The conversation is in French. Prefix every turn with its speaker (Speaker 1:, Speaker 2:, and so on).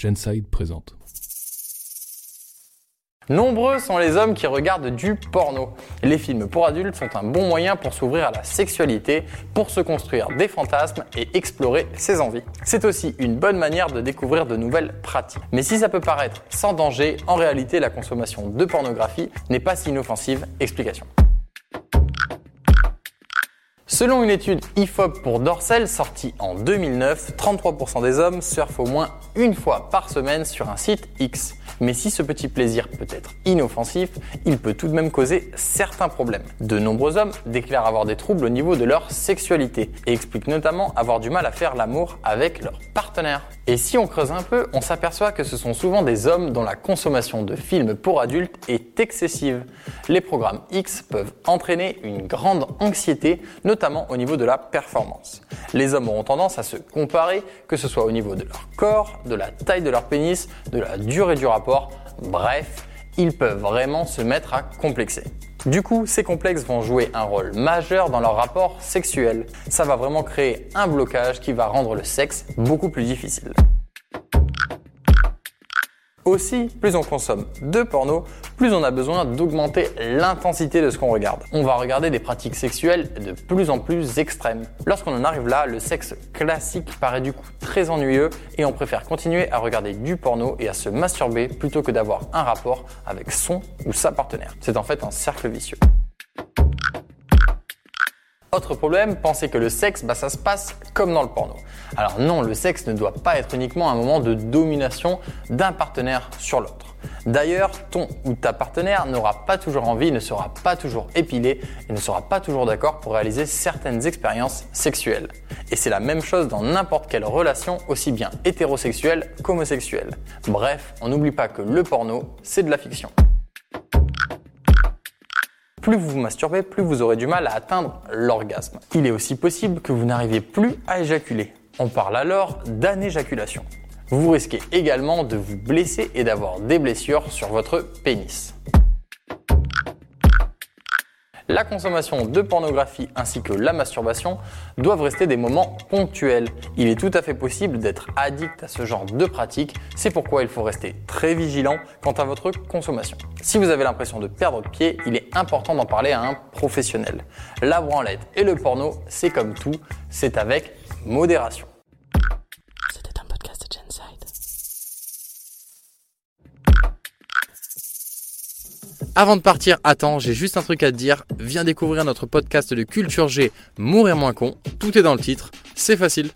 Speaker 1: Genside présente.
Speaker 2: Nombreux sont les hommes qui regardent du porno. Les films pour adultes sont un bon moyen pour s'ouvrir à la sexualité, pour se construire des fantasmes et explorer ses envies. C'est aussi une bonne manière de découvrir de nouvelles pratiques. Mais si ça peut paraître sans danger, en réalité la consommation de pornographie n'est pas si inoffensive. Explication. Selon une étude IFOP pour Dorsel sortie en 2009, 33% des hommes surfent au moins une fois par semaine sur un site X. Mais si ce petit plaisir peut être inoffensif, il peut tout de même causer certains problèmes. De nombreux hommes déclarent avoir des troubles au niveau de leur sexualité et expliquent notamment avoir du mal à faire l'amour avec leur partenaire. Et si on creuse un peu, on s'aperçoit que ce sont souvent des hommes dont la consommation de films pour adultes est excessive. Les programmes X peuvent entraîner une grande anxiété, notamment au niveau de la performance. Les hommes auront tendance à se comparer, que ce soit au niveau de leur corps, de la taille de leur pénis, de la durée du rapport, bref, ils peuvent vraiment se mettre à complexer. Du coup, ces complexes vont jouer un rôle majeur dans leur rapport sexuel. Ça va vraiment créer un blocage qui va rendre le sexe beaucoup plus difficile. Aussi, plus on consomme de porno, plus on a besoin d'augmenter l'intensité de ce qu'on regarde. On va regarder des pratiques sexuelles de plus en plus extrêmes. Lorsqu'on en arrive là, le sexe classique paraît du coup très ennuyeux et on préfère continuer à regarder du porno et à se masturber plutôt que d'avoir un rapport avec son ou sa partenaire. C'est en fait un cercle vicieux. Autre problème, pensez que le sexe, bah, ça se passe comme dans le porno. Alors non, le sexe ne doit pas être uniquement un moment de domination d'un partenaire sur l'autre. D'ailleurs, ton ou ta partenaire n'aura pas toujours envie, ne sera pas toujours épilé et ne sera pas toujours d'accord pour réaliser certaines expériences sexuelles. Et c'est la même chose dans n'importe quelle relation, aussi bien hétérosexuelle qu'homosexuelle. Bref, on n'oublie pas que le porno, c'est de la fiction plus vous vous masturbez, plus vous aurez du mal à atteindre l'orgasme. Il est aussi possible que vous n'arriviez plus à éjaculer. On parle alors d'anéjaculation. Vous risquez également de vous blesser et d'avoir des blessures sur votre pénis. La consommation de pornographie ainsi que la masturbation doivent rester des moments ponctuels. Il est tout à fait possible d'être addict à ce genre de pratique, c'est pourquoi il faut rester très vigilant quant à votre consommation. Si vous avez l'impression de perdre pied, il est important d'en parler à un professionnel. La branlette et le porno, c'est comme tout, c'est avec modération. Avant de partir, attends, j'ai juste un truc à te dire. Viens découvrir notre podcast de culture G, Mourir moins con. Tout est dans le titre. C'est facile.